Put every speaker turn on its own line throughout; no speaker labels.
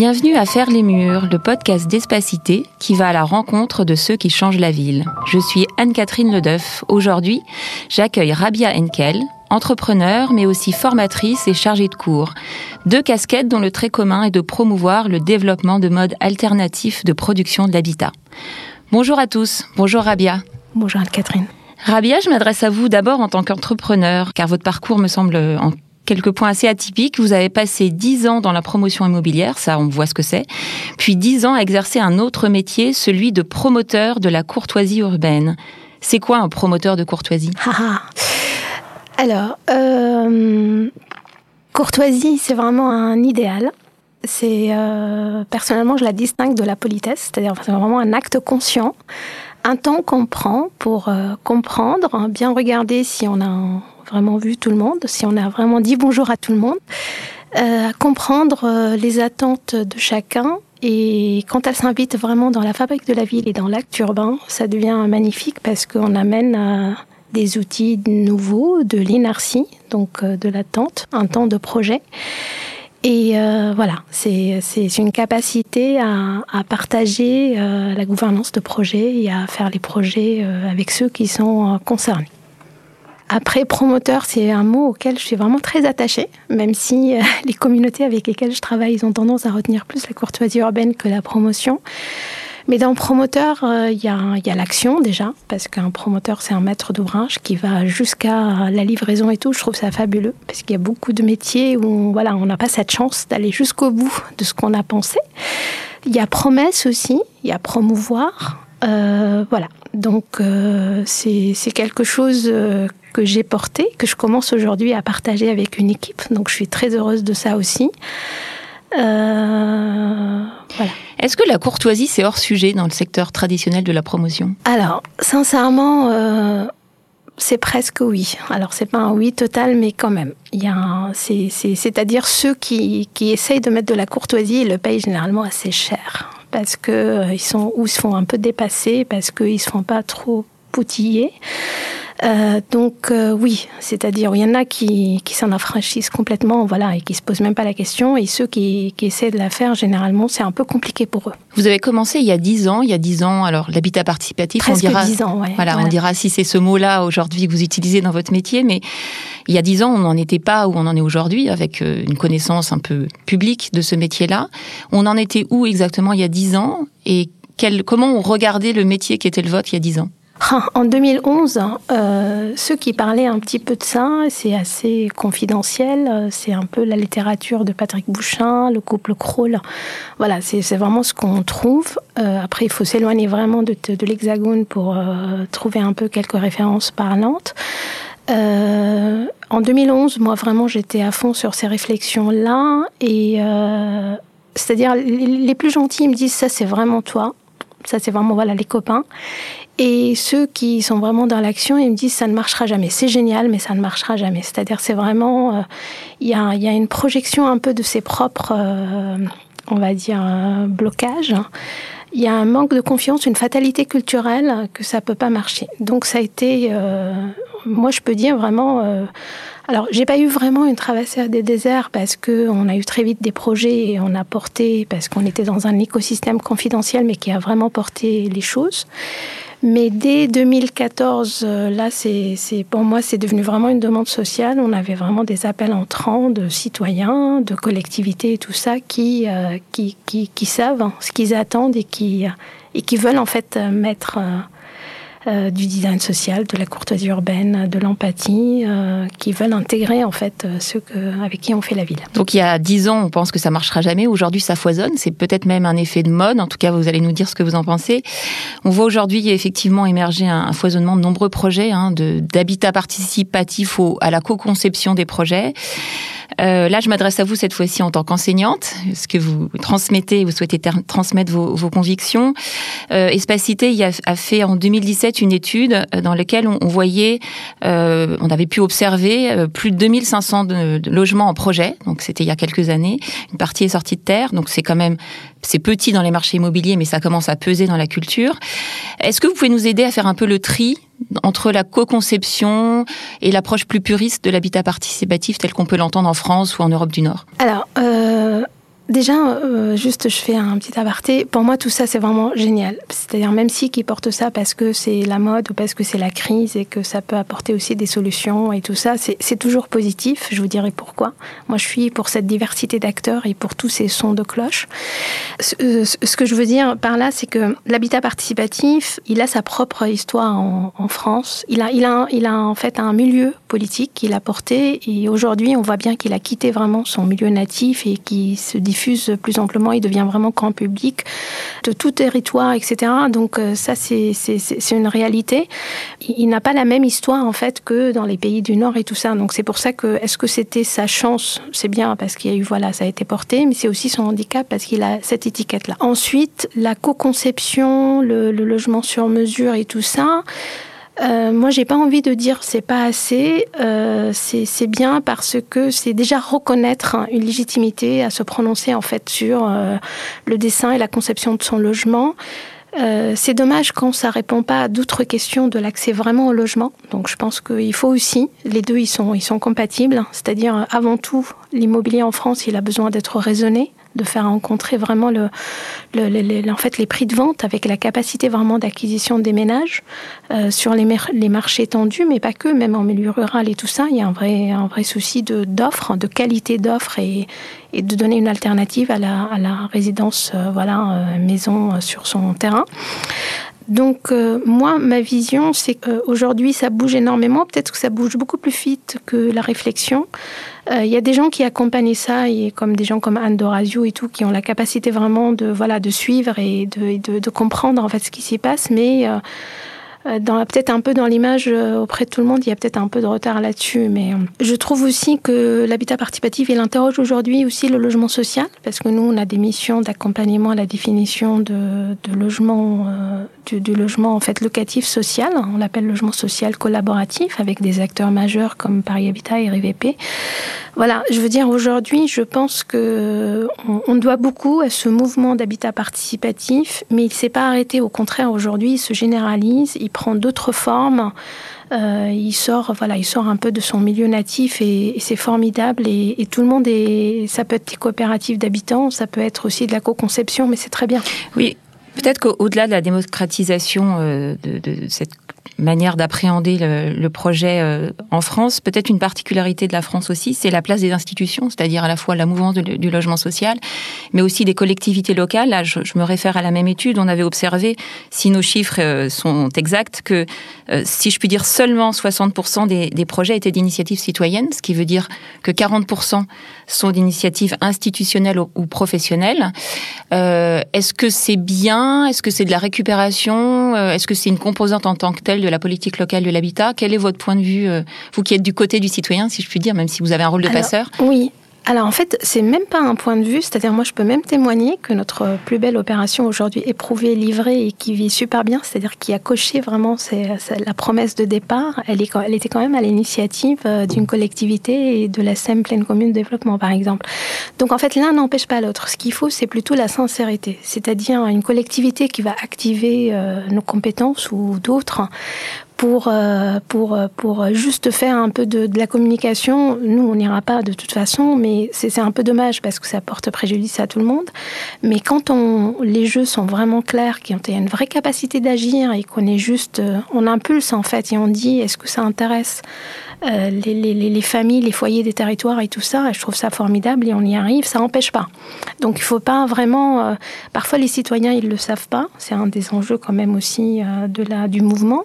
Bienvenue à Faire les Murs, le podcast d'Espacité qui va à la rencontre de ceux qui changent la ville. Je suis Anne-Catherine Ledeuf. Aujourd'hui, j'accueille Rabia Enkel, entrepreneur mais aussi formatrice et chargée de cours. Deux casquettes dont le trait commun est de promouvoir le développement de modes alternatifs de production de l'habitat. Bonjour à tous. Bonjour Rabia.
Bonjour Anne-Catherine.
Rabia, je m'adresse à vous d'abord en tant qu'entrepreneur, car votre parcours me semble en quelques points assez atypiques. Vous avez passé dix ans dans la promotion immobilière, ça on voit ce que c'est, puis dix ans à exercer un autre métier, celui de promoteur de la courtoisie urbaine. C'est quoi un promoteur de courtoisie?
Ah, ah. Alors, euh, courtoisie, c'est vraiment un idéal. C'est euh, personnellement, je la distingue de la politesse, c'est-à-dire c'est vraiment un acte conscient, un temps qu'on prend pour euh, comprendre, bien regarder si on a vraiment vu tout le monde, si on a vraiment dit bonjour à tout le monde, euh, comprendre euh, les attentes de chacun. Et quand elle s'invite vraiment dans la fabrique de la ville et dans l'acte urbain, ça devient magnifique parce qu'on amène euh, des outils nouveaux, de l'inertie, donc de l'attente, un temps de projet. Et voilà, c'est une capacité à, à partager la gouvernance de projet et à faire les projets avec ceux qui sont concernés. Après, promoteur, c'est un mot auquel je suis vraiment très attachée, même si euh, les communautés avec lesquelles je travaille, ont tendance à retenir plus la courtoisie urbaine que la promotion. Mais dans promoteur, euh, il y a, l'action déjà, parce qu'un promoteur, c'est un maître d'ouvrage qui va jusqu'à la livraison et tout. Je trouve ça fabuleux, parce qu'il y a beaucoup de métiers où voilà, on n'a pas cette chance d'aller jusqu'au bout de ce qu'on a pensé. Il y a promesse aussi, il y a promouvoir. Euh, voilà, donc c'est quelque chose que j'ai porté, que je commence aujourd'hui à partager avec une équipe. Donc je suis très heureuse de ça aussi.
Euh, voilà. Est-ce que la courtoisie, c'est hors sujet dans le secteur traditionnel de la promotion?
Alors, sincèrement, euh, c'est presque oui. Alors, c'est pas un oui total, mais quand même. Il y a c'est-à-dire ceux qui, qui essayent de mettre de la courtoisie, ils le payent généralement assez cher. Parce que euh, ils sont, ou se font un peu dépasser, parce qu'ils se font pas trop poutiller. Euh, donc euh, oui, c'est-à-dire il y en a qui, qui s'en affranchissent complètement, voilà, et qui se posent même pas la question, et ceux qui, qui essaient de la faire, généralement, c'est un peu compliqué pour eux.
Vous avez commencé il y a dix ans, il y a dix ans, alors l'habitat participatif,
Presque
on dira,
dix ans, ouais,
voilà, on dira si c'est ce mot-là aujourd'hui que vous utilisez dans votre métier, mais il y a dix ans, on n'en était pas où on en est aujourd'hui, avec euh, une connaissance un peu publique de ce métier-là. On en était où exactement il y a dix ans, et quel, comment on regardait le métier qui était le vôtre il y a dix ans?
En 2011, euh, ceux qui parlaient un petit peu de ça, c'est assez confidentiel, c'est un peu la littérature de Patrick Bouchin, le couple Kroll. Voilà, c'est vraiment ce qu'on trouve. Euh, après, il faut s'éloigner vraiment de, l'hexagone pour euh, trouver un peu quelques références parlantes. Euh, en 2011, moi vraiment, j'étais à fond sur ces réflexions-là. Et euh, c'est-à-dire, les plus gentils me disent ça, c'est vraiment toi. Ça, c'est vraiment voilà les copains. Et ceux qui sont vraiment dans l'action, ils me disent ça ne marchera jamais. C'est génial, mais ça ne marchera jamais. C'est-à-dire, c'est vraiment, euh, il y, a, une projection un peu de ses propres, euh, on va dire, euh, blocages. Il y a un manque de confiance, une fatalité culturelle que ça peut pas marcher. Donc, ça a été, moi, je peux dire vraiment. Alors, j'ai pas eu vraiment une traversée des déserts parce que on a eu très vite des projets et on a porté parce qu'on était dans un écosystème confidentiel, mais qui a vraiment porté les choses. Mais dès 2014, euh, là, c'est, pour moi, c'est devenu vraiment une demande sociale. On avait vraiment des appels entrants de citoyens, de collectivités et tout ça qui, euh, qui, qui, qui, savent ce qu'ils attendent et qui, et qui veulent en fait mettre euh, euh, du design social, de la courtoisie urbaine, de l'empathie, euh, qui veulent intégrer en fait euh, ceux avec qui on fait la ville.
Donc il y a dix ans, on pense que ça marchera jamais. Aujourd'hui, ça foisonne. C'est peut-être même un effet de mode. En tout cas, vous allez nous dire ce que vous en pensez. On voit aujourd'hui effectivement émerger un, foisonnement de nombreux projets, hein, d'habitat participatif au, à la co-conception des projets. Là, je m'adresse à vous cette fois-ci en tant qu'enseignante, ce que vous transmettez, vous souhaitez transmettre vos, convictions. Espacité a, fait en 2017 une étude euh, dans laquelle on, voyait, euh, on avait pu observer euh, plus de 2500 de, logements en projet. Donc c'était il y a quelques années. Une partie est sortie de terre, donc c'est quand même c'est petit dans les marchés immobiliers, mais ça commence à peser dans la culture. Est-ce que vous pouvez nous aider à faire un peu le tri entre la co-conception et l'approche plus puriste de l'habitat participatif tel qu'on peut l'entendre en France ou en Europe du Nord?
Alors, Déjà, euh, juste, je fais un petit aparté. Pour moi, tout ça, c'est vraiment génial. C'est-à-dire, même si qui porte ça parce que c'est la mode ou parce que c'est la crise et que ça peut apporter aussi des solutions et tout ça, c'est toujours positif. Je vous dirai pourquoi. Moi, je suis pour cette diversité d'acteurs et pour tous ces sons de cloche. Ce, que je veux dire par là, c'est que l'habitat participatif, il a sa propre histoire en, en, France. Il a, il a, il a en fait un milieu politique qu'il a porté et aujourd'hui, on voit bien qu'il a quitté vraiment son milieu natif et qui se diffuse diffuse plus amplement, il devient vraiment grand public de tout territoire, etc. Donc euh, ça, c'est une réalité. Il, n'a pas la même histoire en fait que dans les pays du Nord et tout ça. Donc c'est pour ça que est-ce que c'était sa chance? C'est bien parce qu'il y a eu voilà, ça a été porté, mais c'est aussi son handicap parce qu'il a cette étiquette-là. Ensuite, la co-conception, le, le logement sur mesure et tout ça. Euh, moi, j'ai pas envie de dire c'est pas assez. Euh, c'est bien parce que c'est déjà reconnaître une légitimité à se prononcer en fait sur euh, le dessin et la conception de son logement. Euh, c'est dommage quand ça répond pas à d'autres questions de l'accès vraiment au logement. Donc je pense qu'il faut aussi, les deux ils sont, ils sont compatibles. C'est-à-dire avant tout, l'immobilier en France, il a besoin d'être raisonné de faire rencontrer vraiment le, en fait, les prix de vente avec la capacité vraiment d'acquisition des ménages euh, sur les, les, marchés tendus, mais pas que, même en milieu rural et tout ça, il y a un vrai, un vrai souci d'offres, de, qualité d'offres et, et, de donner une alternative à la, à la résidence, euh, voilà, euh, maison sur son terrain. Donc moi, ma vision, c'est qu'aujourd'hui, ça bouge énormément. Peut-être que ça bouge beaucoup plus vite que la réflexion. Il euh, y a des gens qui accompagnent ça, et comme des gens comme Anne Dorazio et tout, qui ont la capacité vraiment de voilà de suivre et de, de, de comprendre en fait ce qui s'y passe, mais euh, euh, peut-être un peu dans l'image euh, auprès de tout le monde, il y a peut-être un peu de retard là-dessus, mais euh, je trouve aussi que l'habitat participatif, il interroge aujourd'hui aussi le logement social, parce que nous, on a des missions d'accompagnement à la définition de, logement, du, logement en fait locatif social. On l'appelle logement social collaboratif, avec des acteurs majeurs comme Paris Habitat et RVP. Voilà, je veux dire aujourd'hui, je pense que on, doit beaucoup à ce mouvement d'habitat participatif, mais il s'est pas arrêté. Au contraire, aujourd'hui, il se généralise, prend d'autres formes. Euh, il sort, voilà, il sort un peu de son milieu natif et, c'est formidable. Et, tout le monde est, ça peut être des coopératives d'habitants, ça peut être aussi de la co-conception, mais c'est très bien.
Oui, peut-être qu'au-delà de la démocratisation euh, de, de cette manière d'appréhender le, projet euh, en France. Peut-être une particularité de la France aussi, c'est la place des institutions, c'est-à-dire à la fois la mouvance du logement social, mais aussi des collectivités locales. Là, je, me réfère à la même étude. On avait observé, si nos chiffres euh, sont exacts, que euh, si je puis dire, seulement 60% des, projets étaient d'initiatives citoyennes, ce qui veut dire que 40% sont d'initiatives institutionnelles ou, ou professionnelles. Est-ce que c'est bien? Est-ce que c'est de la récupération? Est-ce que c'est une composante en tant que telle de de la politique locale de l'habitat. Quel est votre point de vue, euh, vous qui êtes du côté du citoyen, si je puis dire, même si vous avez un rôle de
Alors,
passeur?
Oui, alors en fait, c'est même pas un point de vue, c'est-à-dire moi je peux même témoigner que notre plus belle opération aujourd'hui éprouvée, livrée et qui vit super bien, c'est-à-dire qui a coché vraiment la promesse de départ, elle était quand même à l'initiative euh, d'une collectivité et de la SEM pleine commune de développement par exemple. Donc en fait l'un n'empêche pas l'autre, ce qu'il faut c'est plutôt la sincérité, c'est-à-dire une collectivité qui va activer euh, nos compétences ou d'autres pour, euh, pour, pour juste faire un peu de, de la communication. Nous, on n'ira pas de toute façon, mais c'est un peu dommage parce que ça porte préjudice à tout le monde. Mais quand on, les jeux sont vraiment clairs, qu'il y a une vraie capacité d'agir et qu'on est juste, euh, on impulse en fait et on dit est-ce que ça intéresse? euh, les, les, les, familles, les foyers des territoires et tout ça. Je trouve ça formidable et on y arrive. Ça n'empêche pas. Donc il faut pas vraiment. Euh, parfois les citoyens ils le savent pas. C'est un des enjeux quand même aussi euh, de la du mouvement.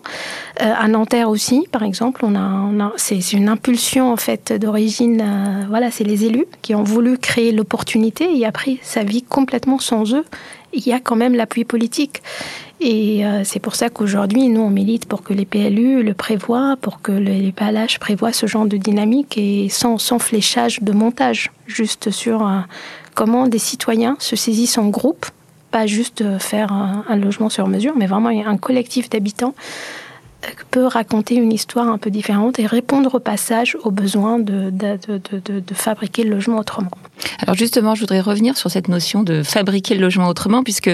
Euh, à Nanterre aussi, par exemple, on a, a c'est une impulsion en fait d'origine. Euh, voilà, c'est les élus qui ont voulu créer l'opportunité et après ça vit complètement sans eux. Il y a quand même l'appui politique. Et euh, c'est pour ça qu'aujourd'hui, nous, on milite pour que les PLU le prévoient, pour que les PLH prévoient ce genre de dynamique et sans, fléchage de montage, juste sur euh, comment des citoyens se saisissent en groupe, pas juste faire un, un logement sur mesure, mais vraiment un collectif d'habitants peut raconter une histoire un peu différente et répondre au passage aux besoins de, de, de, de, fabriquer le logement autrement.
Alors justement, je voudrais revenir sur cette notion de fabriquer le logement autrement, puisque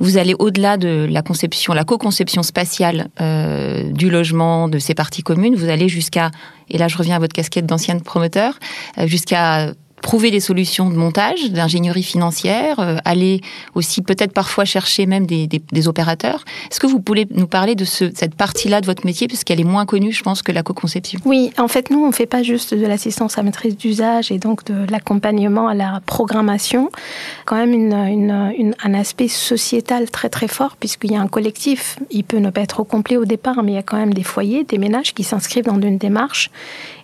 vous allez au-delà de la conception, la co-conception spatiale euh, du logement, de ces parties communes, vous allez jusqu'à, et là je reviens à votre casquette d'ancienne promoteur, euh, jusqu'à trouver des solutions de montage, d'ingénierie financière, euh, aller aussi peut-être parfois chercher même des, opérateurs. Est-ce que vous pouvez nous parler de ce, cette partie-là de votre métier, puisqu'elle est moins connue, je pense, que la co-conception?
Oui, en fait, nous, on ne fait pas juste de l'assistance à maîtrise d'usage et donc de l'accompagnement à la programmation. Quand même un aspect sociétal très très fort, puisqu'il y a un collectif. Il peut ne pas être au complet au départ, mais il y a quand même des foyers, des ménages qui s'inscrivent dans une démarche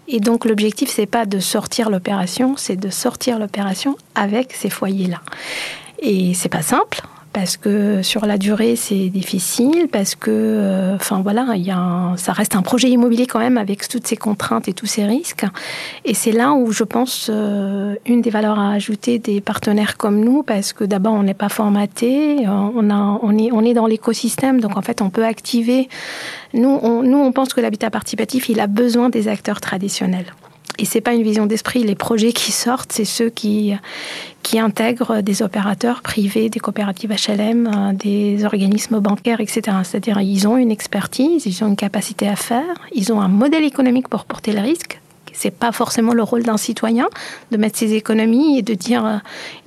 et donc l'objectif, c'est pas de sortir l'opération, c'est de sortir l'opération avec ces foyers-là. Et c'est pas simple parce que sur la durée c'est difficile, parce que, euh, enfin voilà, il y a ça reste un projet immobilier quand même avec toutes ces contraintes et tous ces risques. Et c'est là où je pense euh, une des valeurs à ajouter des partenaires comme nous, parce que d'abord on n'est pas formaté, euh, on est dans l'écosystème, donc en fait on peut activer. Nous, on, nous on pense que l'habitat participatif il a besoin des acteurs traditionnels. Et c'est pas une vision d'esprit. Les projets qui sortent, c'est ceux qui, qui intègrent des opérateurs privés, des coopératives HLM, euh, des organismes bancaires, etc. C'est-à-dire, ils ont une expertise, ils ont une capacité à faire, ils ont un modèle économique pour porter le risque. C'est pas forcément le rôle d'un citoyen de mettre ses économies et de dire, euh,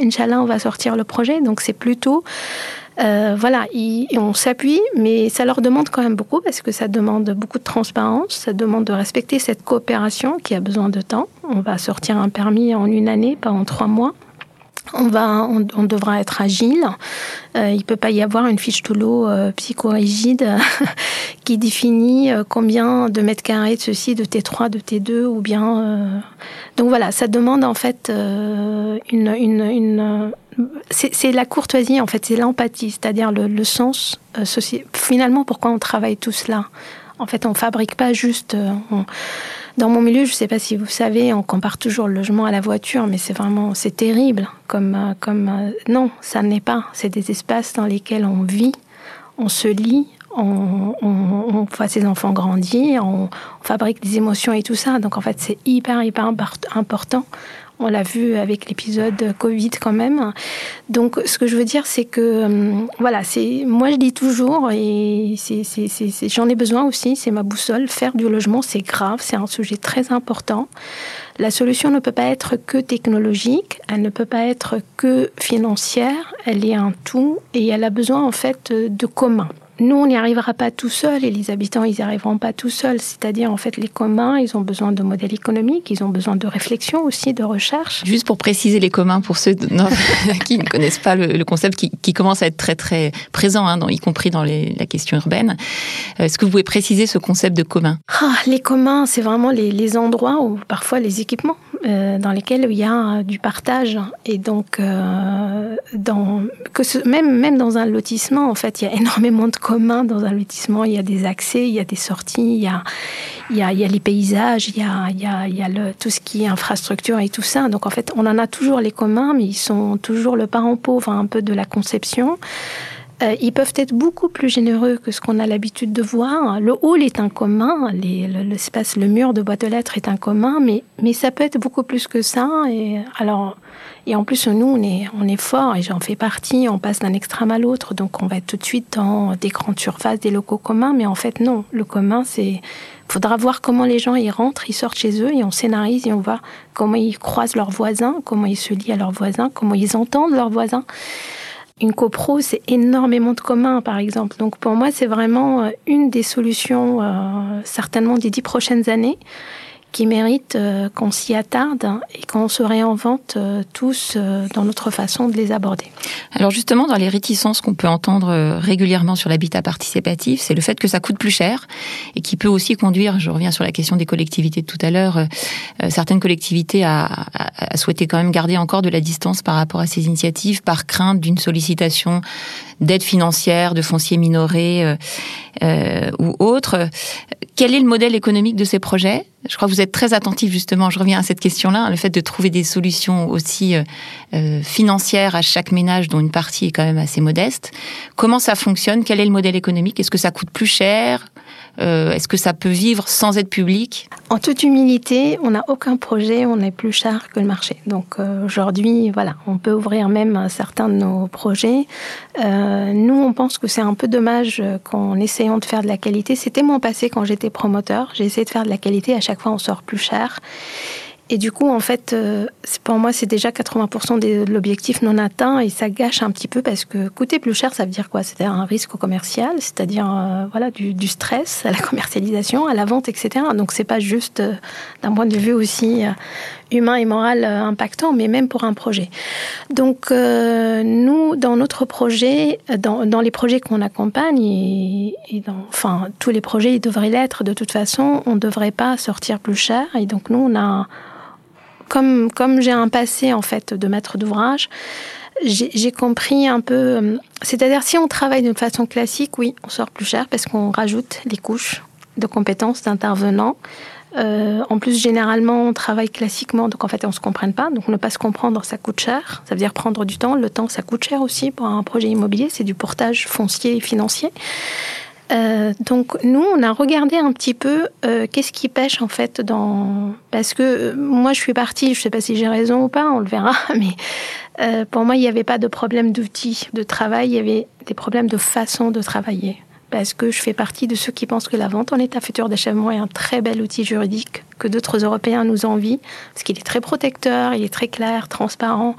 Inch'Allah, on va sortir le projet. Donc, c'est plutôt euh, voilà, on s'appuie, mais ça leur demande quand même beaucoup parce que ça demande beaucoup de transparence, ça demande de respecter cette coopération qui a besoin de temps. On va sortir un permis en une année, pas en trois mois. On, va, on, devra être agile. Euh, il ne peut pas y avoir une fiche de l'eau euh, psychorigide qui définit combien de mètres carrés de ceci, de T3, de T2, ou bien. Donc voilà, ça demande en fait une, une, c'est la courtoisie, en fait, c'est l'empathie, c'est-à-dire le, sens euh, Finalement, pourquoi on travaille tout cela? En fait, on fabrique pas juste. Euh, dans mon milieu, je ne sais pas si vous savez, on compare toujours le logement à la voiture, mais c'est vraiment, c'est terrible. Comme, euh, comme non, ça n'est pas. C'est des espaces dans lesquels on vit, on se lit, on, on, voit ses enfants grandir, on, fabrique des émotions et tout ça. Donc en fait, c'est hyper, hyper important on l'a vu avec l'épisode Covid quand même. Donc, ce que je veux dire, c'est que, euh, voilà, c'est, moi je dis toujours, et j'en ai besoin aussi, c'est ma boussole, faire du logement, c'est grave, c'est un sujet très important. La solution ne peut pas être que technologique, elle ne peut pas être que financière, elle est un tout, et elle a besoin en fait de commun. Nous, on n'y arrivera pas tout seul et les habitants, ils n'y arriveront pas tout seuls. C'est-à-dire, en fait, les communs, ils ont besoin de modèles économiques, ils ont besoin de réflexion aussi, de recherche.
Juste pour préciser les communs, pour ceux qui ne connaissent pas le, concept, qui, commence à être très, très présent, hein, y compris dans la question urbaine. Euh, est-ce que vous pouvez préciser ce concept de commun?
Ah, Les communs, c'est vraiment les, endroits où parfois les équipements euh, dans lesquels il y a du partage. Et donc, euh, dans, que même, même dans un lotissement, en fait, il y a énormément de commun dans un lotissement. Il y a des accès, il y a des sorties, il y a, il y a, il y a les paysages, il y a, il y a, il y a le, tout ce qui est infrastructure et tout ça. Donc en fait, on en a toujours les communs, mais ils sont toujours le parent pauvre un peu de la conception. Euh, ils peuvent être beaucoup plus généreux que ce qu'on a l'habitude de voir. Le hall est un commun, l'espace, le, mur de boîte aux lettres est un commun, mais, ça peut être beaucoup plus que ça. Et alors, et en plus, nous, on est, on est fort et j'en fais partie. On passe d'un extrême à l'autre, donc on va être tout de suite dans des grandes surfaces, des locaux communs. Mais en fait, non. Le commun, c'est faudra voir comment les gens y rentrent, ils sortent chez eux et on scénarise et on voit comment ils croisent leurs voisins, comment ils se lient à leurs voisins, comment ils entendent leurs voisins. Une copro, c'est énormément de communs, par exemple. Donc pour moi, c'est vraiment euh, une des solutions, euh, certainement des dix prochaines années qui méritent euh, qu'on s'y attarde et qu'on se réinvente euh, tous euh, dans notre façon de les aborder.
Alors justement, dans les réticences qu'on peut entendre régulièrement sur l'habitat participatif, c'est le fait que ça coûte plus cher et qui peut aussi conduire, je reviens sur la question des collectivités de tout à l'heure, certaines collectivités à, à, à, souhaiter quand même garder encore de la distance par rapport à ces initiatives par crainte d'une sollicitation d'aide financière, de fonciers minorés euh, ou autres. Quel est le modèle économique de ces projets? Je crois que vous êtes très attentif justement, je reviens à cette question-là, le fait de trouver des solutions aussi euh, euh, financières à chaque ménage dont une partie est quand même assez modeste. Comment ça fonctionne? Quel est le modèle économique? Est-ce que ça coûte plus cher? Euh, est-ce que ça peut vivre sans aide publique
En toute humilité, on n'a aucun projet, on est plus cher que le marché. Donc euh, aujourd'hui, voilà, on peut ouvrir même certains de nos projets. Euh, nous, on pense que c'est un peu dommage qu'en essayant de faire de la qualité, c'était mon passé quand j'étais promoteur, j'ai essayé de faire de la qualité, à chaque fois on sort plus cher. Et du coup, en fait, euh, pour moi, c'est déjà 80% de l'objectif non atteint et ça gâche un petit peu parce que coûter plus cher, ça veut dire quoi? C'est-à-dire un risque commercial, c'est-à-dire euh, voilà du, stress à la commercialisation, à la vente, etc. Donc c'est pas juste euh, d'un point de vue aussi humain et moral impactant, mais même pour un projet. Donc nous, dans notre projet, dans, dans les projets qu'on accompagne et, dans, enfin tous les projets, ils devraient l'être de toute façon. On ne devrait pas sortir plus cher et donc nous, on a comme, comme j'ai un passé en fait de maître d'ouvrage, j'ai compris un peu. Euh, c'est-à-dire, si on travaille d'une façon classique, oui, on sort plus cher parce qu'on rajoute les couches de compétences d'intervenants. Euh, en plus, généralement, on travaille classiquement, donc en fait, on ne se comprenne pas. Donc, ne pas se comprendre, ça coûte cher. Ça veut dire prendre du temps. Le temps, ça coûte cher aussi pour un projet immobilier. C'est du portage foncier et financier. Euh, donc nous, on a regardé un petit peu euh, qu'est-ce qui pêche en fait dans... Parce que euh, moi, je suis partie, je ne sais pas si j'ai raison ou pas, on le verra, mais pour moi, il n'y avait pas de problème d'outils de travail, il y avait des problèmes de façon de travailler. Parce que je fais partie de ceux qui pensent que la vente en état futur d'achèvement est un très bel outil juridique que d'autres Européens nous envient, parce qu'il est très protecteur, il est très clair, transparent.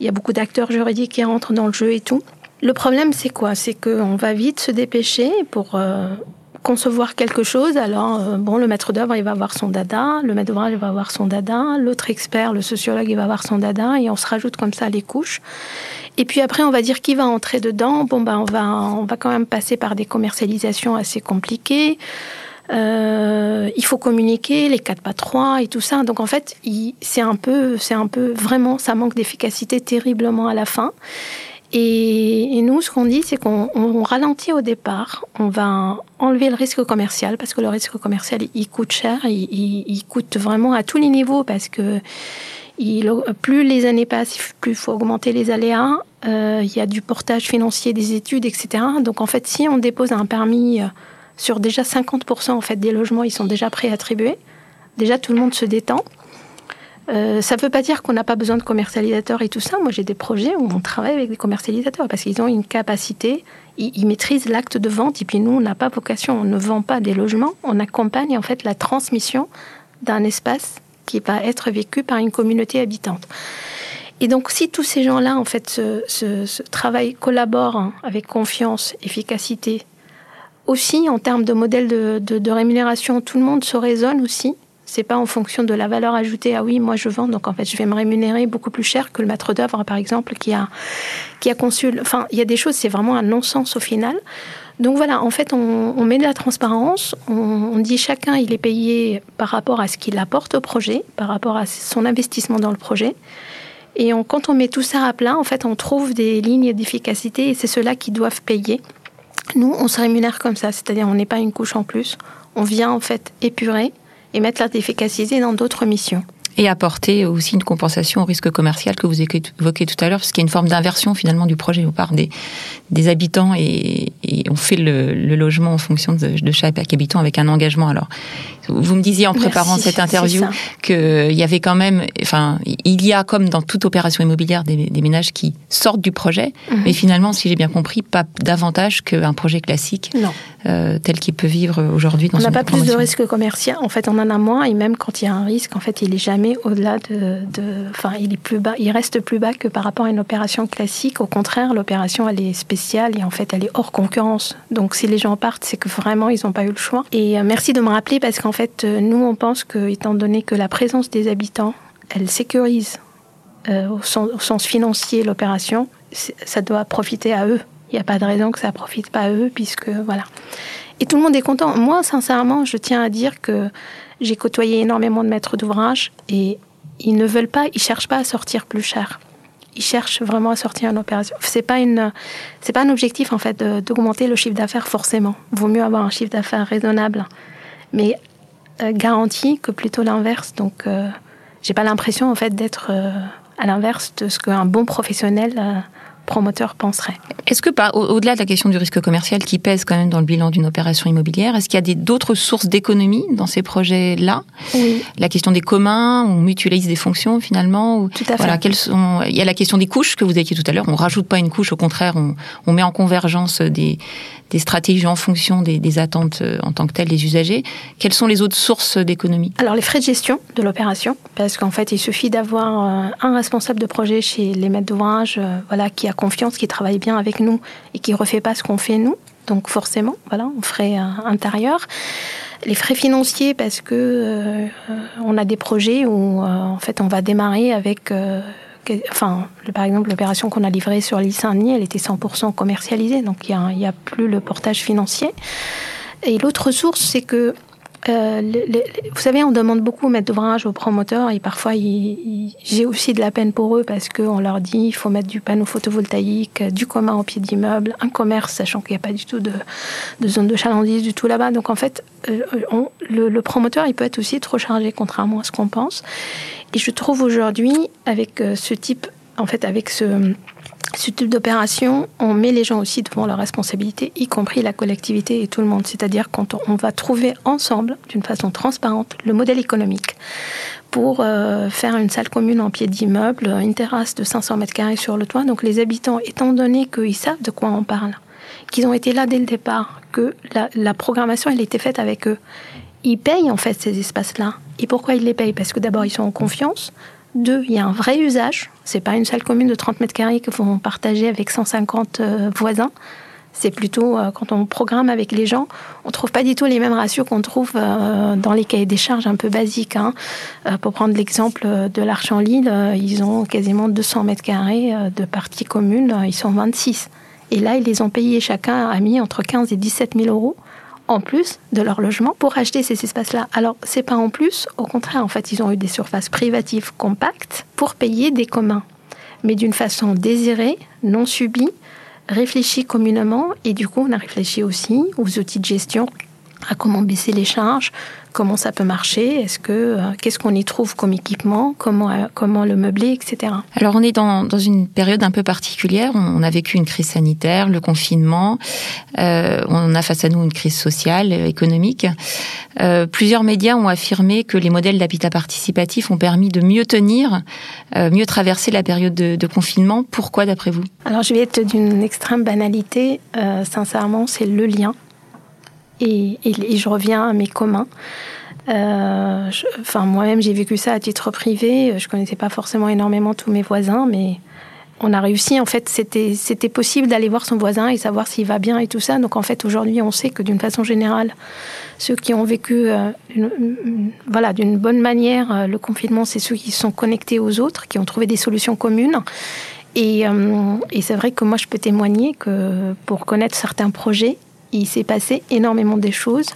Il y a beaucoup d'acteurs juridiques qui rentrent dans le jeu et tout. Le problème, c'est quoi? C'est qu'on va vite se dépêcher pour euh, concevoir quelque chose. Alors, euh, bon, le maître d'œuvre, il va avoir son dada, le maître d'ouvrage, il va avoir son dada, l'autre expert, le sociologue, il va avoir son dada, et on se rajoute comme ça les couches. Et puis après, on va dire qui va entrer dedans. Bon, ben, on va, on va quand même passer par des commercialisations assez compliquées. Euh, il faut communiquer les quatre pas trois et tout ça. Donc en fait, c'est un peu, c'est un peu vraiment, ça manque d'efficacité terriblement à la fin. Et, nous, ce qu'on dit, c'est qu'on ralentit au départ. On va enlever le risque commercial parce que le risque commercial, il coûte cher. Il, coûte vraiment à tous les niveaux parce que plus les années passent, plus il faut augmenter les aléas. Euh, il y a du portage financier des études, etc. Donc en fait, si on dépose un permis euh, sur déjà 50% en fait des logements, ils sont déjà préattribués. Déjà, tout le monde se détend. Euh, ça ne veut pas dire qu'on n'a pas besoin de commercialisateurs et tout ça. Moi, j'ai des projets où on travaille avec des commercialisateurs parce qu'ils ont une capacité, ils, maîtrisent l'acte de vente. Et puis nous, on n'a pas vocation, on ne vend pas des logements, on accompagne en fait la transmission d'un espace qui va être vécu par une communauté habitante. Et donc, si tous ces gens-là, en fait, ce, ce, travail collaborent avec confiance, efficacité, aussi en termes de modèle de, de, de rémunération, tout le monde se raisonne aussi c'est pas en fonction de la valeur ajoutée. Ah oui, moi je vends, donc en fait je vais me rémunérer beaucoup plus cher que le maître d'œuvre, par exemple, qui a qui a conçu. Enfin, il y a des choses, c'est vraiment un non-sens au final. Donc voilà, en fait, on, met de la transparence. On, dit chacun il est payé par rapport à ce qu'il apporte au projet, par rapport à son investissement dans le projet. Et quand on met tout ça à plat, en fait, on trouve des lignes d'efficacité et c'est ceux-là qui doivent payer. Nous, on se rémunère comme ça, c'est-à-dire on n'est pas une couche en plus. On vient en fait épurer et mettre l'efficacité dans d'autres missions.
Et apporter aussi une compensation au risque commercial que vous évoquez tout à l'heure, parce qu'il y a une forme d'inversion finalement du projet. Des, des habitants et, on fait le, logement en fonction de, de, chaque habitant avec un engagement. Alors, vous me disiez en préparant cette interview qu'il y avait quand même, enfin, il y a comme dans toute opération immobilière des, ménages qui sortent du projet, mhm. mais finalement, si j'ai bien compris, pas davantage qu'un projet classique euh, tel qu'il peut vivre aujourd'hui
dans On n'a pas plus de risque commercial. En fait, on en a moins et même quand il y a un risque, en fait, il est jamais au-delà de, enfin, il est plus bas, il reste plus bas que par rapport à une opération classique. Au contraire, l'opération elle est et en fait, elle est hors concurrence. Donc, si les gens partent, c'est que vraiment ils n'ont pas eu le choix. Et euh, merci de me rappeler parce qu'en fait, euh, nous, on pense que, étant donné que la présence des habitants, elle sécurise euh, au, sens, financier l'opération, ça doit profiter à eux. Il n'y a pas de raison que ça profite pas à eux, puisque voilà. Et tout le monde est content. Moi, sincèrement, je tiens à dire que j'ai côtoyé énormément de maîtres d'ouvrage et ils ne veulent pas, ils cherchent pas à sortir plus cher. Ils cherchent vraiment à sortir une opération. C'est pas pas un objectif en fait d'augmenter le chiffre d'affaires forcément. Vaut mieux avoir un chiffre d'affaires raisonnable. Mais euh, garantie que plutôt l'inverse. Donc, euh, j'ai pas l'impression en fait d'être euh, à l'inverse de ce qu'un bon professionnel promoteur penserait.
Est-ce que, au-delà de la question du risque commercial qui pèse quand même dans le bilan d'une opération immobilière, est-ce qu'il y a d'autres sources d'économie dans ces projets-là?
Oui.
La question des communs, on mutualise des fonctions finalement ou,
Tout à fait.
Voilà, quelles sont, il y a la question des couches que vous étiez tout à l'heure. On rajoute pas une couche, au contraire, on, on met en convergence des, des stratégies en fonction des, attentes euh, en tant que telles des usagers. Quelles sont les autres sources d'économie?
Alors les frais de gestion de l'opération, parce qu'en fait il suffit d'avoir un responsable de projet chez les maîtres d'ouvrage, voilà, qui a confiance, qui travaille bien avec nous et qui refait pas ce qu'on fait nous. Donc forcément, voilà, on ferait intérieur. Les frais financiers, parce que euh, on a des projets où euh, en fait on va démarrer avec, euh, enfin, par exemple l'opération qu'on a livrée sur l'île Saint-Denis, elle était 100% commercialisée, donc il n'y a, a, plus le portage financier. Et l'autre source, c'est que euh, vous savez, on demande beaucoup aux maîtres d'ouvrage, aux promoteurs, et parfois j'ai aussi de la peine pour eux parce qu'on leur dit il faut mettre du panneau photovoltaïque, du commun au pied d'immeuble, un commerce, sachant qu'il n'y a pas du tout de, zone de chalandise du tout là-bas. Donc en fait, euh, le, promoteur, il peut être aussi trop chargé, contrairement à ce qu'on pense. Et je trouve aujourd'hui, avec euh, ce type, en fait, avec ce ce type d'opération, on met les gens aussi devant leurs responsabilités, y compris la collectivité et tout le monde. C'est-à-dire quand on va trouver ensemble, d'une façon transparente, le modèle économique pour euh, faire une salle commune en pied d'immeuble, une terrasse de 500 mètres carrés sur le toit. Donc les habitants, étant donné qu'ils savent de quoi on parle, qu'ils ont été là dès le départ, que la, programmation elle était faite avec eux, ils payent en fait ces espaces-là. Et pourquoi ils les payent? Parce que d'abord ils sont en confiance, deux, il y a un vrai usage. C'est pas une salle commune de 30 mètres carrés que vont partager avec 150 euh, voisins. C'est plutôt euh, quand on programme avec les gens, on trouve pas du tout les mêmes ratios qu'on trouve euh, dans les cahiers des charges un peu basiques. Hein. pour prendre l'exemple de l'Arche en Lille, ils ont quasiment 200 mètres carrés de parties communes, ils sont 26. Et là, ils les ont payés chacun a mis entre 15 et 17 000 euros en plus de leur logement pour acheter ces espaces-là. Alors, c'est pas en plus, au contraire, en fait, ils ont eu des surfaces privatives compactes pour payer des communs, mais d'une façon désirée, non subie, réfléchie communément, et du coup, on a réfléchi aussi aux outils de gestion à comment baisser les charges, comment ça peut marcher, est-ce que euh, qu'est-ce qu'on y trouve comme équipement, comment euh, comment le meubler, etc.
Alors on est dans, dans une période un peu particulière. On, a vécu une crise sanitaire, le confinement. Euh, on a face à nous une crise sociale, économique. Plusieurs médias ont affirmé que les modèles d'habitat participatif ont permis de mieux tenir, mieux traverser la période de, de confinement. Pourquoi, d'après vous?
Alors je vais être d'une extrême banalité. sincèrement, c'est le lien et, je reviens à mes communs. Euh, enfin, moi-même, j'ai vécu ça à titre privé. Je connaissais pas forcément énormément tous mes voisins, mais on a réussi. En fait, c'était possible d'aller voir son voisin et savoir s'il va bien et tout ça. Donc, en fait, aujourd'hui, on sait que d'une façon générale, ceux qui ont vécu, euh, voilà, d'une bonne manière, euh, le confinement, c'est ceux qui sont connectés aux autres, qui ont trouvé des solutions communes. Et, et c'est vrai que moi, je peux témoigner que pour connaître certains projets, il s'est passé énormément des choses.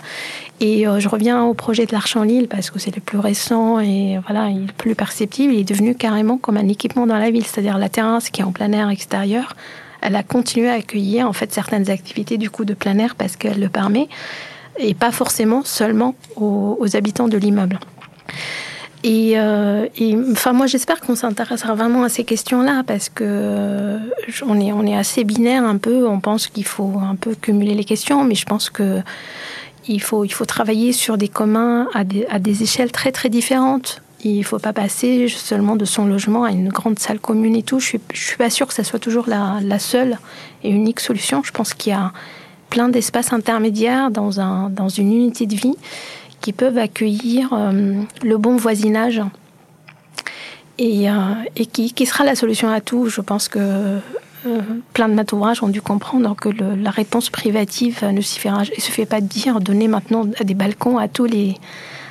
Et euh, je reviens au projet de l'Arche en Lille parce que c'est le plus récent et voilà, il plus perceptible. Il est devenu carrément comme un équipement dans la ville, c'est-à-dire la terrasse qui est en plein air extérieur. Elle a continué à accueillir en fait certaines activités du coup de plein air parce qu'elle le permet et pas forcément seulement aux habitants de l'immeuble. Euh, et, enfin, moi, j'espère qu'on s'intéressera vraiment à ces questions-là parce que euh, on est, on est assez binaire un peu. On pense qu'il faut un peu cumuler les questions, mais je pense que il faut, il faut travailler sur des communs à des, à des échelles très très différentes. Il ne faut pas passer seulement de son logement à une grande salle commune et tout. Je suis, je suis pas sûre que ça soit toujours la, la seule et unique solution. Je pense qu'il y a plein d'espaces intermédiaires dans, un, dans une unité de vie qui peuvent accueillir euh, le bon voisinage et, euh, et qui, qui, sera la solution à tout. Je pense que euh, plein de maîtres ont dû comprendre que la réponse privative ne se fait pas dire donner maintenant des balcons à tous les,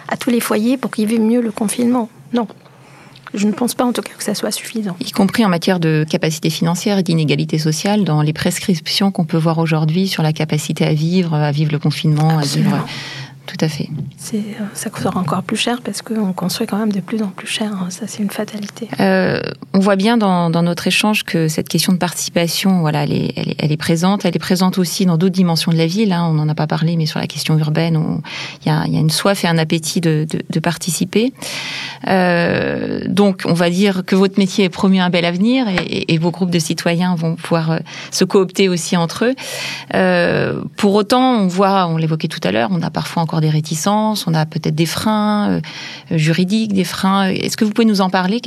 à tous les foyers pour qu'ils vivent mieux le confinement. Non. Je ne pense pas en tout cas que ça soit suffisant.
Y compris en matière de capacité financière et d'inégalité sociale, dans les prescriptions qu'on peut voir aujourd'hui sur la capacité à vivre, à vivre le confinement, à vivre tout à fait.
Euh, ça coûtera encore plus cher parce qu'on construit quand même de plus en plus cher. Hein. Ça, c'est une fatalité.
Euh, on voit bien dans, notre échange que cette question de participation, voilà, elle est, elle est, présente. Elle est présente aussi dans d'autres dimensions de la ville. Hein. On n'en a pas parlé, mais sur la question urbaine, il y a, une soif et un appétit de, participer. Euh, donc, on va dire que votre métier est promis un bel avenir et, vos groupes de citoyens vont pouvoir se coopter aussi entre eux. pour autant, on voit, on l'évoquait tout à l'heure, on a parfois encore des réticences, on a peut-être des freins juridiques, des freins. Est-ce que vous pouvez nous en parler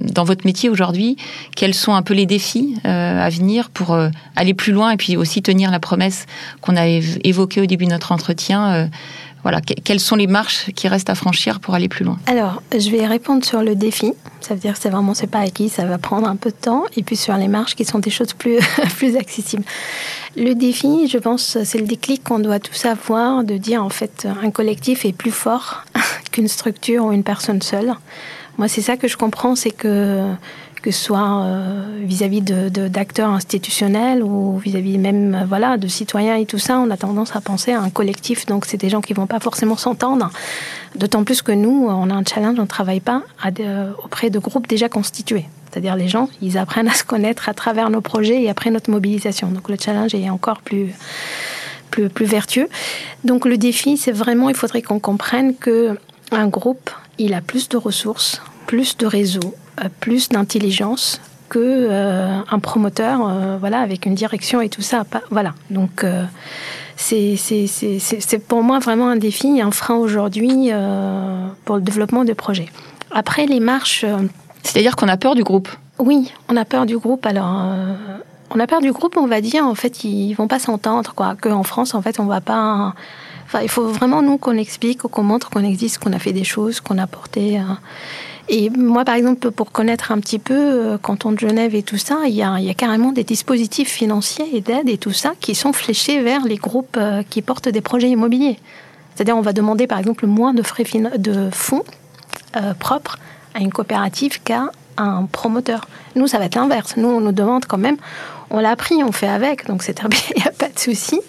dans votre métier aujourd'hui Quels sont un peu les défis à venir pour aller plus loin et puis aussi tenir la promesse qu'on a évoquée au début de notre entretien voilà, quelles sont les marches qui restent à franchir pour aller plus loin?
Alors, je vais répondre sur le défi. Ça veut dire que c'est vraiment, c'est pas acquis, ça va prendre un peu de temps. Et puis sur les marches qui sont des choses plus, plus accessibles. Le défi, je pense, c'est le déclic qu'on doit tous avoir de dire en fait, un collectif est plus fort qu'une structure ou une personne seule. Moi, c'est ça que je comprends, c'est que que ce soit euh, vis-à-vis d'acteurs institutionnels ou vis-à-vis même euh, voilà de citoyens et tout ça, on a tendance à penser à un collectif. Donc c'est des gens qui vont pas forcément s'entendre. D'autant plus que nous, on a un challenge, on ne travaille pas auprès de groupes déjà constitués. C'est-à-dire les gens, ils apprennent à se connaître à travers nos projets et après notre mobilisation. Donc le challenge est encore plus plus, plus vertueux. Donc le défi, c'est vraiment, il faudrait qu'on comprenne que un groupe, il a plus de ressources, plus de réseaux, euh, plus d'intelligence que euh, un promoteur, euh, voilà, avec une direction et tout ça. voilà. Donc c'est c'est pour moi vraiment un défi, un frein aujourd'hui pour le développement de projets. Après les marches.
C'est-à-dire qu'on a peur du groupe?
Oui, on a peur du groupe. Alors, on a peur du groupe. On va dire en fait, ils vont pas s'entendre, quoi. Qu'en France, en fait, on va pas. Enfin, il faut vraiment nous qu'on explique, qu'on montre qu'on existe, qu'on a fait des choses, qu'on a porté. Et moi, par exemple, pour connaître un petit peu euh, canton de Genève et tout ça, il y a, carrément des dispositifs financiers et d'aide et tout ça qui sont fléchés vers les groupes euh, qui portent des projets immobiliers. C'est-à-dire, on va demander, par exemple, moins de, frais de fonds euh, propres à une coopérative qu'à un promoteur. Nous, ça va être l'inverse. Nous, on nous demande quand même, on l'a pris, on fait avec, donc c'est il n'y a pas de souci.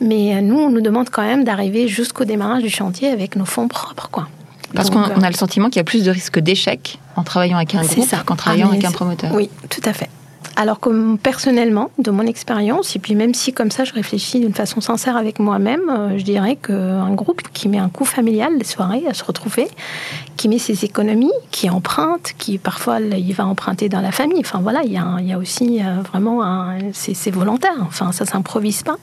Mais nous, on nous demande quand même d'arriver jusqu'au démarrage du chantier avec nos fonds propres, quoi.
Parce qu'on a le sentiment qu'il y a plus de risques d'échec en travaillant avec un groupe qu'en travaillant ah, avec un promoteur.
Oui, tout à fait. Alors que personnellement, de mon expérience, et puis même si comme ça je réfléchis d'une façon sincère avec moi-même, euh, je dirais qu'un groupe qui met un coup familial les soirées à se retrouver, qui met ses économies, qui emprunte, qui parfois il va emprunter dans la famille. Enfin voilà, il y a, aussi euh, vraiment c'est volontaire. Enfin ça s'improvise pas.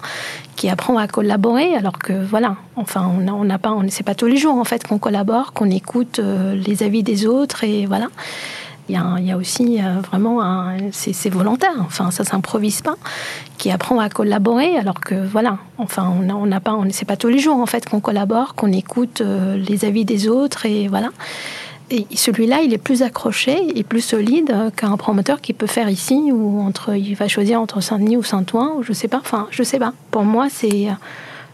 Qui apprend à collaborer alors que voilà, enfin on n'a pas, on c'est pas tous les jours en fait qu'on collabore, qu'on écoute euh, les avis des autres et voilà. Il y, a, aussi euh, vraiment c'est volontaire, enfin ça s'improvise pas, qui apprend à collaborer alors que voilà, enfin on n'a pas, c'est pas tous les jours en fait qu'on collabore, qu'on écoute euh, les avis des autres et voilà. Et celui-là, il est plus accroché et plus solide qu'un promoteur qui peut faire ici ou entre, il va choisir entre Saint-Denis ou Saint-Ouen ou je sais pas. Enfin, je sais pas. Pour moi, c'est.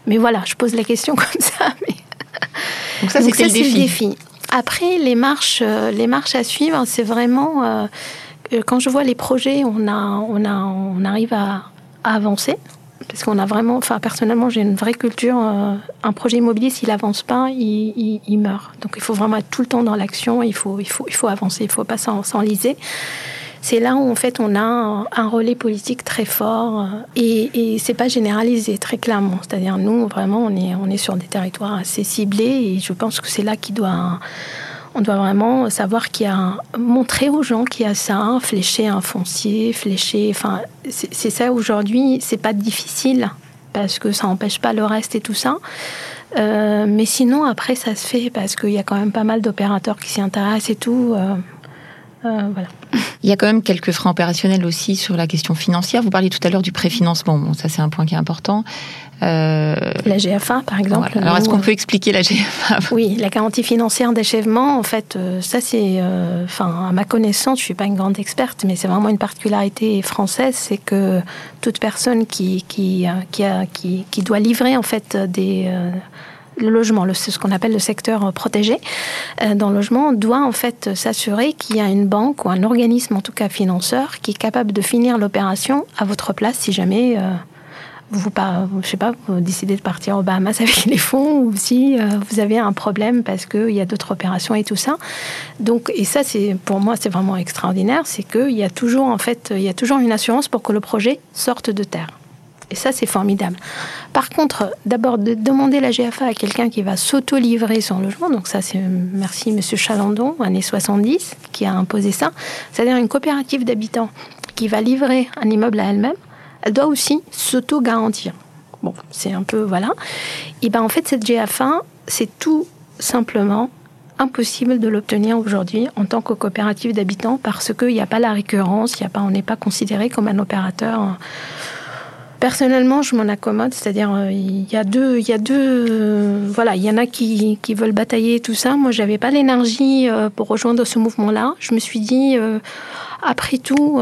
Mais voilà, je pose la question comme ça. Mais...
Donc ça, c'est le défi.
Après, les marches, euh, les marches à suivre, c'est vraiment euh, quand je vois les projets, on a, on a, on arrive à, avancer parce qu'on a vraiment, enfin personnellement, j'ai une vraie culture. Euh, un projet immobilier, s'il avance pas, il, il, meurt. Donc il faut vraiment être tout le temps dans l'action. Il faut, il faut, il faut avancer. Il faut pas s'enliser c'est là où en fait on a un, relais politique très fort euh, et, et c'est pas généralisé très clairement. C'est-à-dire nous vraiment on est on est sur des territoires assez ciblés et je pense que c'est là qu'il doit on doit vraiment savoir qu'il y a montrer aux gens qu'il y a ça, flécher un foncier, flécher. Enfin, c'est ça aujourd'hui. C'est pas difficile parce que ça n'empêche pas le reste et tout ça. Euh, mais sinon, après, ça se fait parce qu'il y a quand même pas mal d'opérateurs qui s'y intéressent et tout. Euh, voilà.
Il y a quand même quelques freins opérationnels aussi sur la question financière. Vous parliez tout à l'heure du préfinancement. Bon, ça c'est un point qui est important.
Euh... La GFA, par exemple.
Alors, est-ce qu'on peut expliquer la GFA
Oui, la garantie financière d'achèvement, en fait, euh, ça c'est, euh, enfin, à ma connaissance, je suis pas une grande experte, mais c'est vraiment une particularité française, c'est que toute personne qui qui qui, a, qui, qui doit livrer en fait des le logement, c'est ce qu'on appelle le secteur protégé euh, dans le logement, doit en fait s'assurer qu'il y a une banque ou un organisme, en tout cas financeur, qui est capable de finir l'opération à votre place si jamais euh, vous, pas, je sais pas, vous décidez de partir aux Bahamas avec les fonds ou si euh, vous avez un problème parce qu'il y a d'autres opérations et tout ça. Donc, et ça, c'est pour moi, c'est vraiment extraordinaire, c'est qu'il y a toujours en fait, il y a toujours une assurance pour que le projet sorte de terre. Et ça, c'est formidable. Par contre, d'abord, de demander la GFA à quelqu'un qui va s'auto-livrer son logement, donc ça, c'est merci Monsieur Chalandon, années 70, qui a imposé ça, c'est-à-dire une coopérative d'habitants qui va livrer un immeuble à elle-même, elle doit aussi s'auto-garantir. bon, c'est un peu voilà. Et ben en fait, cette GF1, c'est tout simplement impossible de l'obtenir aujourd'hui en tant que coopérative d'habitants parce qu'il n'y a pas la récurrence, y a pas, on n'est pas considéré comme un opérateur. Personnellement, je m'en accommode, c'est-à-dire euh, il y a deux, il y a deux, euh, voilà, il en a qui, veulent batailler tout ça. Moi, j'avais pas l'énergie euh, pour rejoindre ce mouvement-là. Je me suis dit, après tout,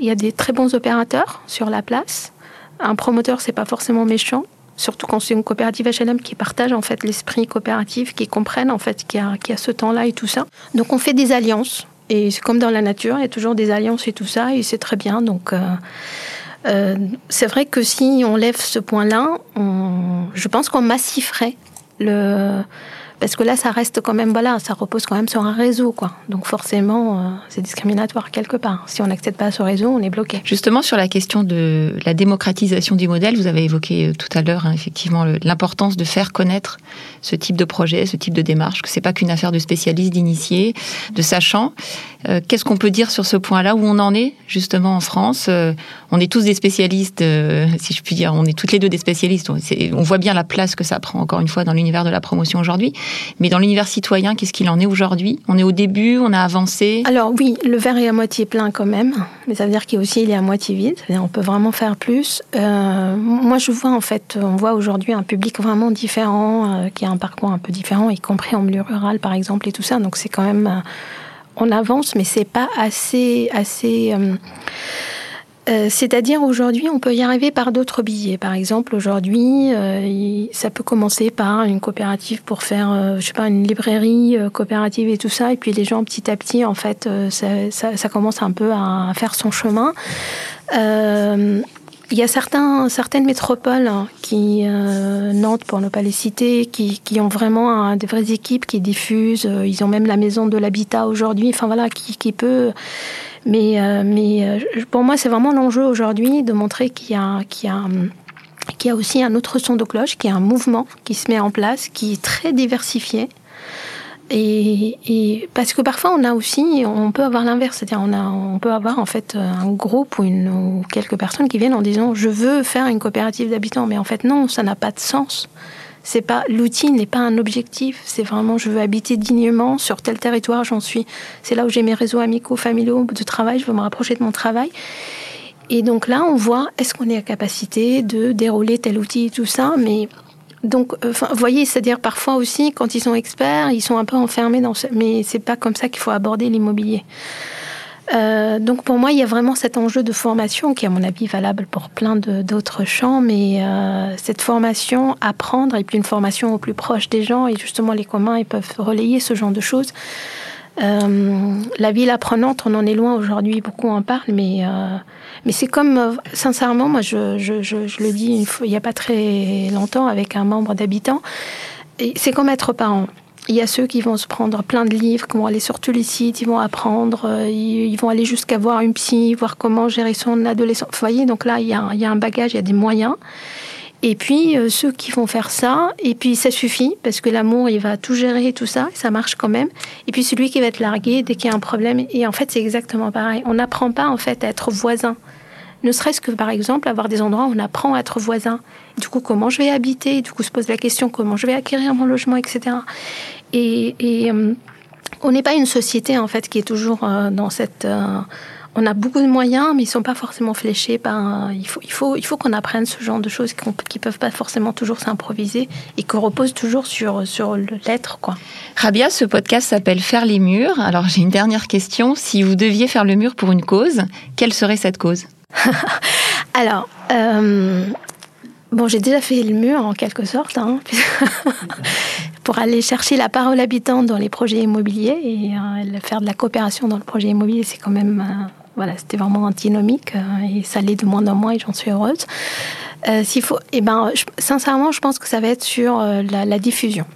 il y a des très bons opérateurs sur la place. Un promoteur, c'est pas forcément méchant surtout quand c'est une coopérative HLM qui partage en fait l'esprit coopératif, qui comprennent en fait qu'il y a, ce temps-là et tout ça. Donc on fait des alliances et c'est comme dans la nature, il y a toujours des alliances et tout ça et c'est très bien. Donc euh, c'est vrai que si on lève ce point-là, je pense qu'on massiferait le parce que là, ça reste quand même, voilà, ça repose quand même sur un réseau, quoi. Donc forcément, euh, c'est discriminatoire quelque part. Si on n'accède pas à ce réseau, on est bloqué.
Justement, sur la question de la démocratisation du modèle, vous avez évoqué euh, tout à l'heure, hein, effectivement, l'importance de faire connaître ce type de projet, ce type de démarche, que c'est pas qu'une affaire de spécialistes, d'initiés, de sachants. Euh, qu'est-ce qu'on peut dire sur ce point-là, où on en est, justement, en France? On est tous des spécialistes, si je puis dire, on est toutes les deux des spécialistes. on voit bien la place que ça prend, encore une fois, dans l'univers de la promotion aujourd'hui. Mais dans l'univers citoyen, qu'est-ce qu'il en est aujourd'hui? On est au début, on a avancé?
Alors oui, le verre est à moitié plein quand même, mais ça veut dire qu'il aussi il est à moitié vide. On peut vraiment faire plus. Euh, moi, je vois en fait, on voit aujourd'hui un public vraiment différent, euh, qui a un parcours un peu différent, y compris en milieu rural par exemple et tout ça. Donc c'est quand même, euh, on avance, mais c'est pas assez, assez. Euh, c'est-à-dire aujourd'hui, on peut y arriver par d'autres billets. Par exemple, aujourd'hui, euh, ça peut commencer par une coopérative pour faire, euh, je sais pas, une librairie coopérative et tout ça. Et puis les gens, petit à petit, en fait, ça, commence un peu à faire son chemin. Il y a certains, certaines métropoles hein, qui, Nantes pour ne pas les citer, qui, ont vraiment des vraies équipes qui diffusent. ils ont même la maison de l'habitat aujourd'hui. Enfin voilà, qui, qui peut mais, euh, mais euh, pour moi, c'est vraiment l'enjeu aujourd'hui de montrer qu'il y a, qu'il y a qu'il y a aussi un autre son de cloche, qui est un mouvement qui se met en place, qui est très diversifié. Et, parce que parfois on a aussi, on peut avoir l'inverse, c'est-à-dire on, a, on peut avoir en fait un groupe ou, une, ou quelques personnes qui viennent en disant je veux faire une coopérative d'habitants, mais en fait non, ça n'a pas de sens. C'est pas l'outil n'est pas un objectif. C'est vraiment je veux habiter dignement sur tel territoire. J'en suis. C'est là où j'ai mes réseaux amicaux, familiaux, de travail. Je veux me rapprocher de mon travail. Et donc là, on voit est-ce qu'on est à capacité de dérouler tel outil et tout ça? Mais donc, euh, vous voyez, c'est-à-dire parfois aussi, quand ils sont experts, ils sont un peu enfermés dans ce... Mais c'est pas comme ça qu'il faut aborder l'immobilier. Euh, donc pour moi, il y a vraiment cet enjeu de formation qui est à mon avis valable pour plein d'autres champs, mais euh, cette formation, apprendre, et puis une formation au plus proche des gens, et justement les communs, ils peuvent relayer ce genre de choses. Euh, la ville apprenante, on en est loin aujourd'hui, beaucoup en parlent, mais, mais c'est comme, sincèrement, moi je, je, je, je le dis il n'y a pas très longtemps avec un membre d'habitants, c'est comme être parent. Il y a ceux qui vont se prendre plein de livres, qui vont aller sur tous les sites, ils vont apprendre, euh, ils vont aller jusqu'à voir une psy, voir comment gérer son adolescent. Vous voyez, donc là, il y a un bagage, il y a des moyens. Et puis, euh, ceux qui vont faire ça, et puis ça suffit, parce que l'amour, il va tout gérer, tout ça, ça marche quand même. Et puis celui qui va être largué dès qu'il y a un problème, et en fait, c'est exactement pareil. On n'apprend pas, en fait, à être voisin. Ne serait-ce que, par exemple, avoir des endroits où on apprend à être voisin. Du coup, comment je vais habiter? Du coup, se pose la question comment je vais acquérir mon logement, etc. Et, euh, on n'est pas une société, en fait, qui est toujours euh, dans cette... On a beaucoup de moyens, mais ils sont pas forcément fléchés. Il faut, il faut, il faut qu'on apprenne ce genre de choses qui, ne peuvent pas forcément toujours s'improviser et qu'on repose toujours sur sur l'être.
Rabia, ce podcast s'appelle Faire les murs. Alors j'ai une dernière question. Si vous deviez faire le mur pour une cause, quelle serait cette cause?
Alors, euh, bon, j'ai déjà fait le mur en quelque sorte, hein, pour aller chercher la parole habitante dans les projets immobiliers et euh, faire de la coopération dans le projet immobilier, c'est quand même, euh, voilà, c'était vraiment antinomique et ça l'est de moins en moins et j'en suis heureuse. S'il faut, eh ben, sincèrement, je pense que ça va être sur la diffusion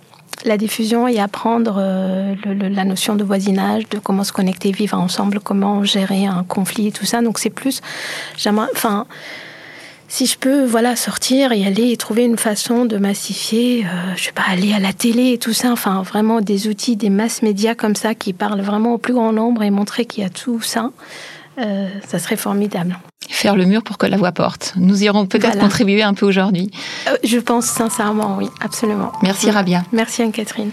la diffusion et apprendre euh, la notion de voisinage, de comment se connecter, vivre ensemble, comment gérer un conflit et tout ça. Donc c'est plus, enfin, si je peux, voilà, sortir et aller trouver une façon de massifier, euh, je sais pas, aller à la télé et tout ça. Enfin, vraiment des outils, des masses médias comme ça qui parlent vraiment au plus grand nombre et montrer qu'il y a tout ça. Euh, ça serait formidable.
faire le mur pour que la voix porte. Nous irons peut-être contribuer un peu aujourd'hui.
je pense sincèrement, oui, absolument.
Merci Rabia.
Merci Anne-Catherine.